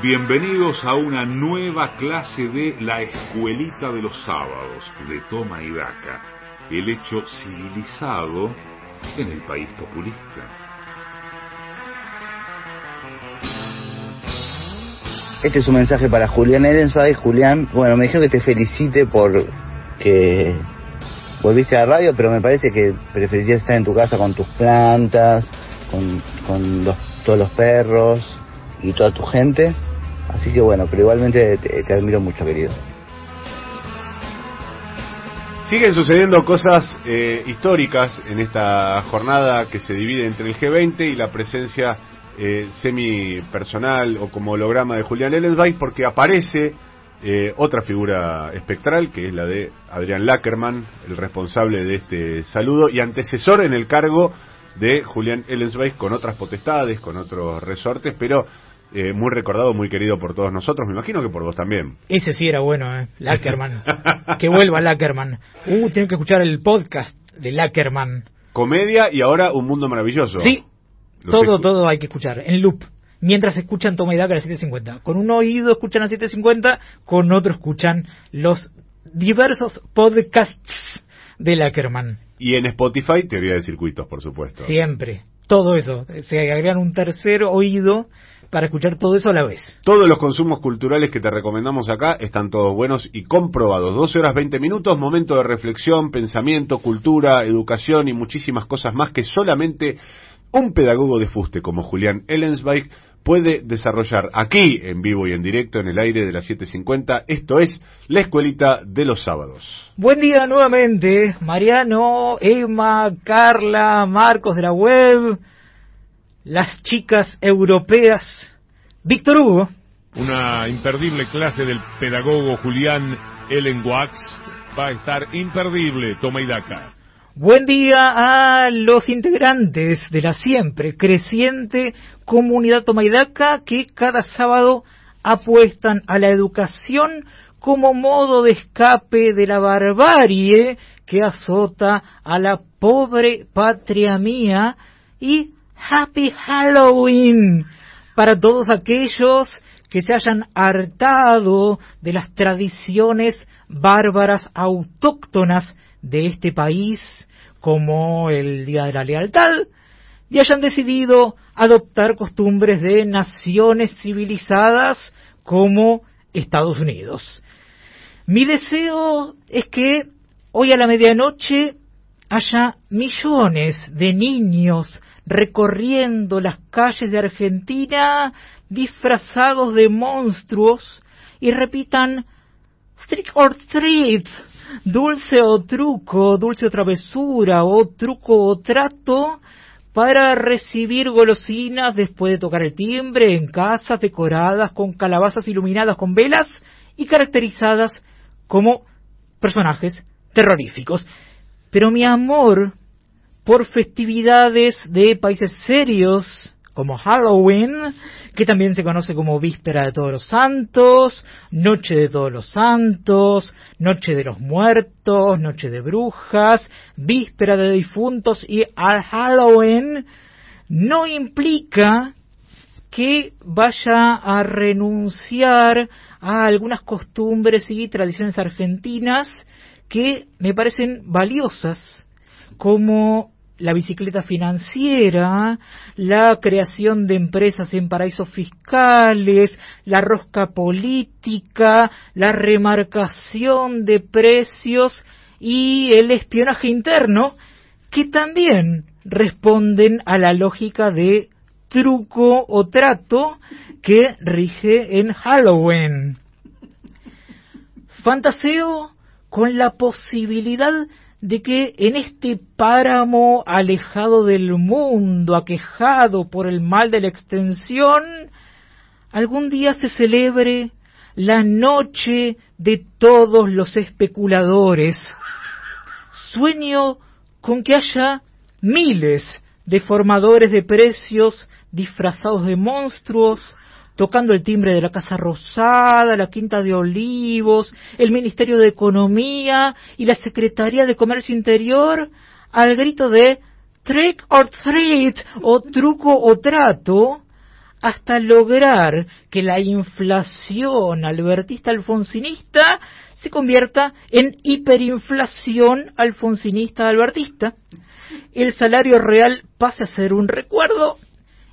Bienvenidos a una nueva clase de La Escuelita de los Sábados de Toma y Daca, el hecho civilizado en el país populista. Este es un mensaje para Julián Ellensweig. Julián, bueno, me dijeron que te felicite por que volviste a la radio, pero me parece que preferirías estar en tu casa con tus plantas, con, con todos los perros y toda tu gente. Así que bueno, pero igualmente te, admiro mucho, querido. Siguen sucediendo cosas eh, históricas en esta jornada que se divide entre el G20 y la presencia eh, semi-personal o como holograma de Julián Ellensweig porque aparece eh, otra figura espectral que es la de Adrián Lackerman, el responsable de este saludo y antecesor en el cargo de Julián Ellensweig con otras potestades, con otros resortes, pero eh, muy recordado, muy querido por todos nosotros, me imagino que por vos también. Ese sí era bueno, ¿eh? Lackerman. que vuelva Lackerman. Uh, tienen que escuchar el podcast de Lackerman. Comedia y ahora Un Mundo Maravilloso. Sí, todo, todo hay que escuchar, en loop. Mientras escuchan Toma y Daca a 750. Con un oído escuchan a 750, con otro escuchan los diversos podcasts de Lackerman. Y en Spotify, teoría de circuitos, por supuesto. Siempre. Todo eso. Se agregan un tercer oído para escuchar todo eso a la vez. Todos los consumos culturales que te recomendamos acá están todos buenos y comprobados. 12 horas 20 minutos, momento de reflexión, pensamiento, cultura, educación y muchísimas cosas más que solamente un pedagogo de fuste como Julián Ellensweig puede desarrollar aquí en vivo y en directo en el aire de las 7.50. Esto es La Escuelita de los Sábados. Buen día nuevamente, Mariano, Emma, Carla, Marcos de la web, las chicas europeas, Víctor Hugo. Una imperdible clase del pedagogo Julián Ellenwax va a estar imperdible, toma y daca. Buen día a los integrantes de la siempre creciente comunidad Tomaidaca que cada sábado apuestan a la educación como modo de escape de la barbarie que azota a la pobre patria mía. Y Happy Halloween para todos aquellos que se hayan hartado de las tradiciones bárbaras autóctonas de este país, como el Día de la Lealtad, y hayan decidido adoptar costumbres de naciones civilizadas como Estados Unidos. Mi deseo es que hoy a la medianoche haya millones de niños recorriendo las calles de Argentina disfrazados de monstruos y repitan trick or treat, dulce o truco, dulce o travesura, o truco o trato, para recibir golosinas después de tocar el timbre en casas decoradas con calabazas iluminadas con velas y caracterizadas como personajes terroríficos. Pero mi amor por festividades de países serios como Halloween, que también se conoce como Víspera de Todos los Santos, Noche de Todos los Santos, Noche de los Muertos, Noche de Brujas, Víspera de Difuntos y al Halloween, no implica que vaya a renunciar a algunas costumbres y tradiciones argentinas que me parecen valiosas, como la bicicleta financiera, la creación de empresas en paraísos fiscales, la rosca política, la remarcación de precios y el espionaje interno, que también responden a la lógica de truco o trato que rige en Halloween. Fantaseo con la posibilidad de que en este páramo alejado del mundo, aquejado por el mal de la extensión, algún día se celebre la noche de todos los especuladores. Sueño con que haya miles de formadores de precios disfrazados de monstruos, tocando el timbre de la Casa Rosada, la Quinta de Olivos, el Ministerio de Economía y la Secretaría de Comercio Interior al grito de trick or treat o truco o trato, hasta lograr que la inflación albertista alfonsinista se convierta en hiperinflación alfonsinista albertista, el salario real pase a ser un recuerdo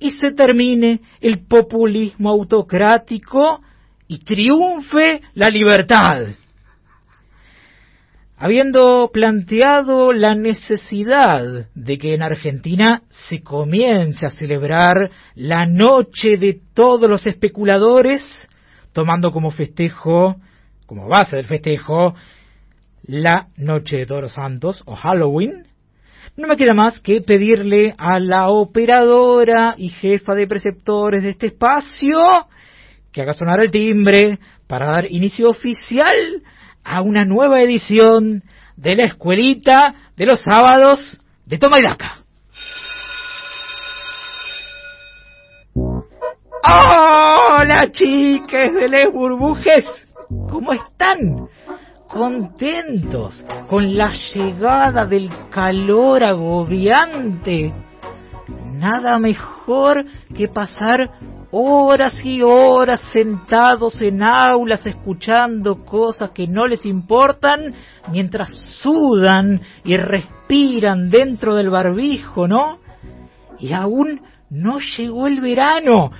y se termine el populismo autocrático y triunfe la libertad. Habiendo planteado la necesidad de que en Argentina se comience a celebrar la noche de todos los especuladores, tomando como festejo, como base del festejo, la noche de todos los santos o Halloween, no me queda más que pedirle a la operadora y jefa de preceptores de este espacio que haga sonar el timbre para dar inicio oficial a una nueva edición de la escuelita de los sábados de Toma y. Hola chiques de les burbujes, ¿cómo están? Contentos con la llegada del calor agobiante. Nada mejor que pasar horas y horas sentados en aulas escuchando cosas que no les importan mientras sudan y respiran dentro del barbijo, ¿no? Y aún no llegó el verano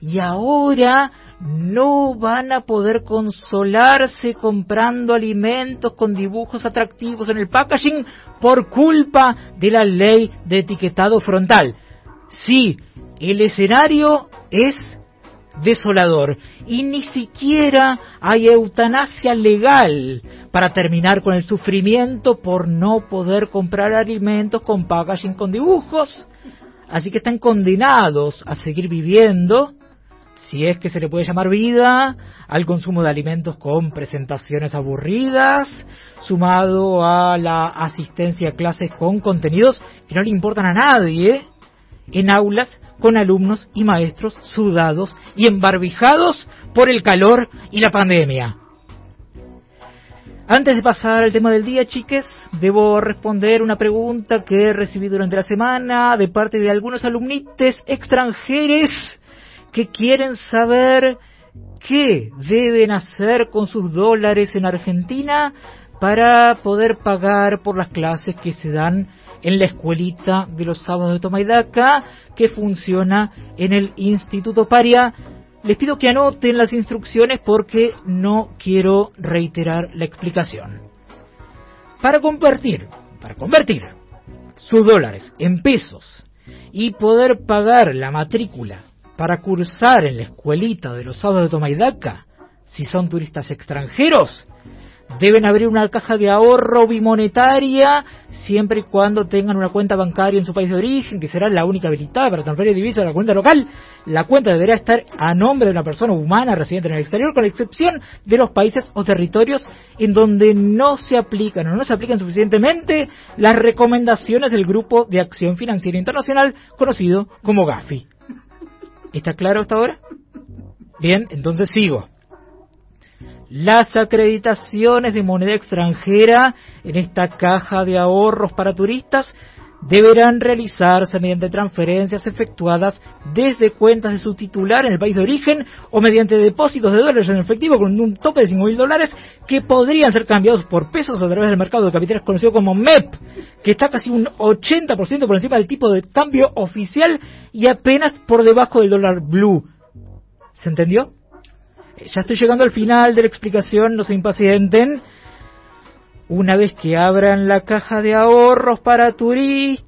y ahora no van a poder consolarse comprando alimentos con dibujos atractivos en el packaging por culpa de la ley de etiquetado frontal. Sí, el escenario es desolador y ni siquiera hay eutanasia legal para terminar con el sufrimiento por no poder comprar alimentos con packaging con dibujos. Así que están condenados a seguir viviendo, si es que se le puede llamar vida, al consumo de alimentos con presentaciones aburridas, sumado a la asistencia a clases con contenidos que no le importan a nadie, en aulas con alumnos y maestros sudados y embarbijados por el calor y la pandemia. Antes de pasar al tema del día, chiques, debo responder una pregunta que he recibido durante la semana de parte de algunos alumnites extranjeros que quieren saber qué deben hacer con sus dólares en Argentina para poder pagar por las clases que se dan en la escuelita de los sábados de Tomaidaca, que funciona en el Instituto Paria. Les pido que anoten las instrucciones porque no quiero reiterar la explicación. Para convertir, para convertir sus dólares en pesos y poder pagar la matrícula para cursar en la escuelita de los sábados de Tomaidaca, si son turistas extranjeros, deben abrir una caja de ahorro bimonetaria siempre y cuando tengan una cuenta bancaria en su país de origen, que será la única habilitada para transferir divisas a la cuenta local. La cuenta deberá estar a nombre de una persona humana residente en el exterior, con la excepción de los países o territorios en donde no se aplican o no se aplican suficientemente las recomendaciones del Grupo de Acción Financiera Internacional, conocido como GAFI. ¿Está claro hasta ahora? Bien, entonces sigo. Las acreditaciones de moneda extranjera en esta caja de ahorros para turistas deberán realizarse mediante transferencias efectuadas desde cuentas de su titular en el país de origen o mediante depósitos de dólares en efectivo con un tope de 5 mil dólares que podrían ser cambiados por pesos a través del mercado de capitales conocido como MEP, que está casi un 80% por encima del tipo de cambio oficial y apenas por debajo del dólar blue. ¿Se entendió? Ya estoy llegando al final de la explicación, no se impacienten. Una vez que abran la caja de ahorros para turistas,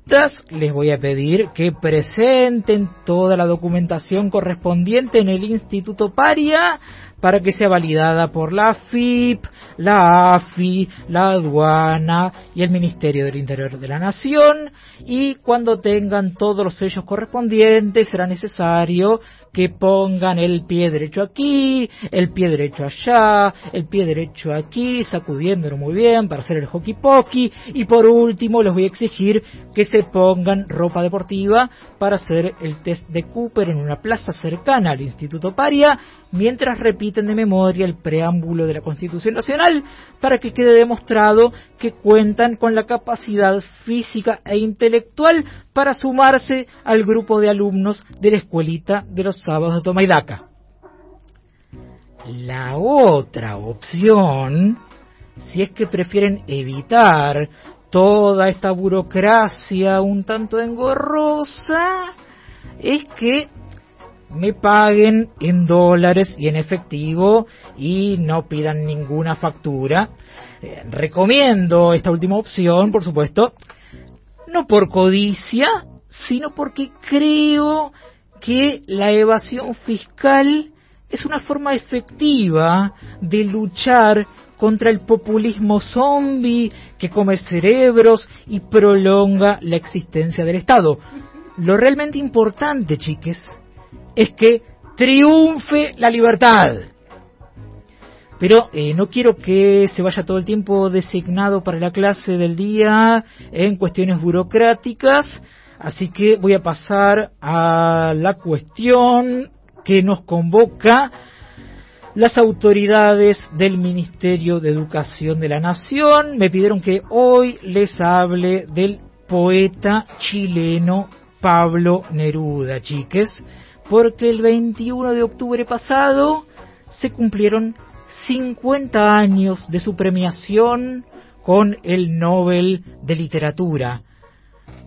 les voy a pedir que presenten toda la documentación correspondiente en el Instituto Paria para que sea validada por la FIP, la AFI, la aduana y el Ministerio del Interior de la Nación. Y cuando tengan todos los sellos correspondientes será necesario que pongan el pie derecho aquí, el pie derecho allá, el pie derecho aquí, sacudiéndolo muy bien para hacer el hockey pokey y por último les voy a exigir que se pongan ropa deportiva para hacer el test de Cooper en una plaza cercana al Instituto Paria mientras repiten de memoria el preámbulo de la Constitución Nacional para que quede demostrado que cuentan con la capacidad física e intelectual para sumarse al grupo de alumnos de la escuelita de los sábados de toma y daca. La otra opción, si es que prefieren evitar toda esta burocracia un tanto engorrosa, es que me paguen en dólares y en efectivo y no pidan ninguna factura. Eh, recomiendo esta última opción, por supuesto, no por codicia, sino porque creo que la evasión fiscal es una forma efectiva de luchar contra el populismo zombie que come cerebros y prolonga la existencia del Estado. Lo realmente importante, chiques, es que triunfe la libertad. Pero eh, no quiero que se vaya todo el tiempo designado para la clase del día en cuestiones burocráticas, así que voy a pasar a la cuestión que nos convoca las autoridades del Ministerio de Educación de la Nación. Me pidieron que hoy les hable del poeta chileno Pablo Neruda, chiques, porque el 21 de octubre pasado se cumplieron 50 años de su premiación con el Nobel de Literatura.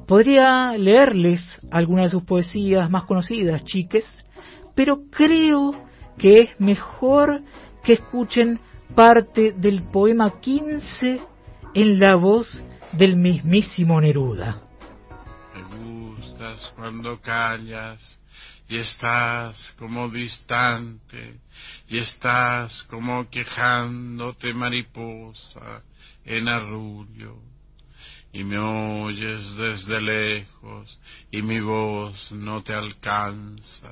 Podría leerles algunas de sus poesías más conocidas, chiques, pero creo que es mejor que escuchen parte del poema 15 en la voz del mismísimo Neruda. Me gustas cuando callas y estás como distante y estás como quejándote mariposa en arrullo y me oyes desde lejos y mi voz no te alcanza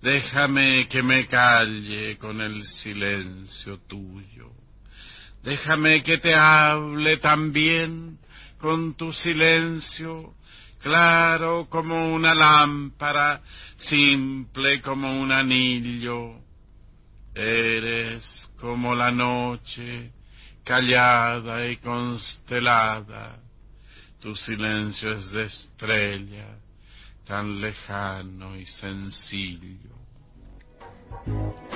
Déjame que me calle con el silencio tuyo. Déjame que te hable también con tu silencio, claro como una lámpara, simple como un anillo. Eres como la noche, callada y constelada. Tu silencio es de estrella tan lejano y sencillo.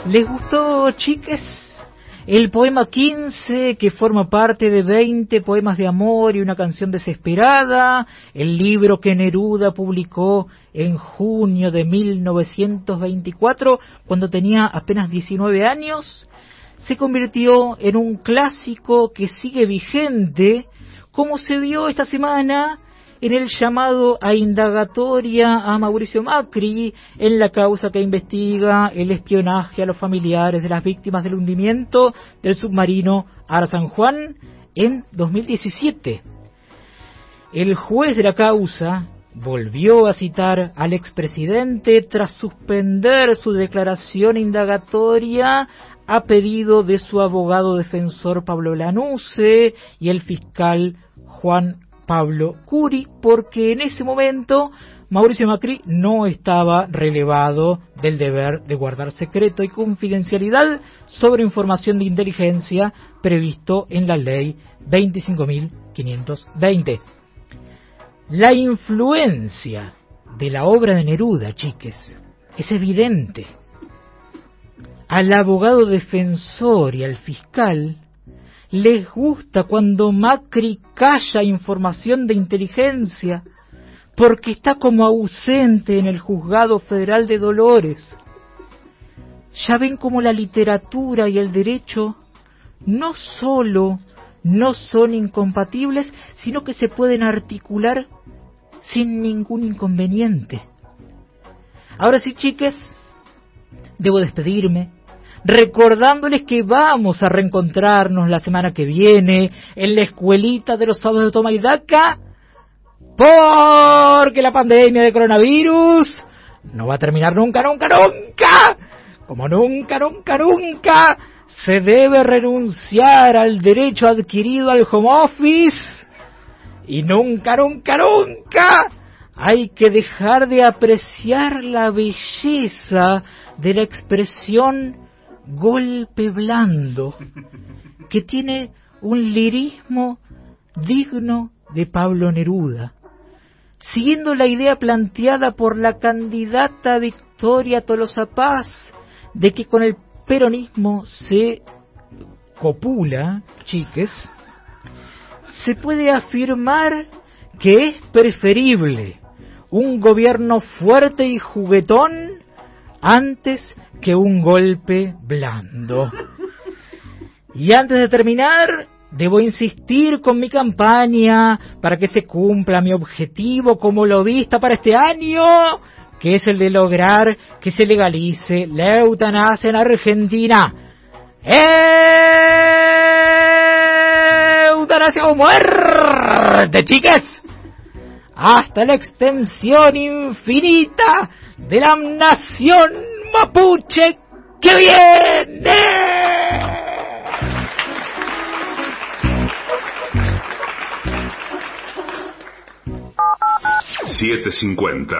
¿Les gustó, chiques? El poema 15, que forma parte de 20 poemas de amor y una canción desesperada, el libro que Neruda publicó en junio de 1924, cuando tenía apenas 19 años, se convirtió en un clásico que sigue vigente, como se vio esta semana en el llamado a indagatoria a Mauricio Macri en la causa que investiga el espionaje a los familiares de las víctimas del hundimiento del submarino Ara San Juan en 2017. El juez de la causa volvió a citar al expresidente tras suspender su declaración indagatoria a pedido de su abogado defensor Pablo Lanuse y el fiscal Juan Pablo Curi, porque en ese momento Mauricio Macri no estaba relevado del deber de guardar secreto y confidencialidad sobre información de inteligencia previsto en la ley 25.520. La influencia de la obra de Neruda, chiques, es evidente. Al abogado defensor y al fiscal les gusta cuando Macri calla información de inteligencia porque está como ausente en el juzgado federal de Dolores. Ya ven como la literatura y el derecho no solo no son incompatibles, sino que se pueden articular sin ningún inconveniente. Ahora sí, chiques, debo despedirme recordándoles que vamos a reencontrarnos la semana que viene en la escuelita de los sábados de Toma y Daca, porque la pandemia de coronavirus no va a terminar nunca, nunca, nunca. Como nunca, nunca, nunca se debe renunciar al derecho adquirido al home office y nunca, nunca, nunca hay que dejar de apreciar la belleza de la expresión golpe blando que tiene un lirismo digno de Pablo Neruda. siguiendo la idea planteada por la candidata Victoria Tolosa Paz de que con el peronismo se copula, chiques, se puede afirmar que es preferible un gobierno fuerte y juguetón antes que un golpe blando. Y antes de terminar, debo insistir con mi campaña para que se cumpla mi objetivo como lo vista para este año, que es el de lograr que se legalice la eutanasia en Argentina. ¡Eutanasia o muerte, chicas! Hasta la extensión infinita de la nación mapuche que viene. 750.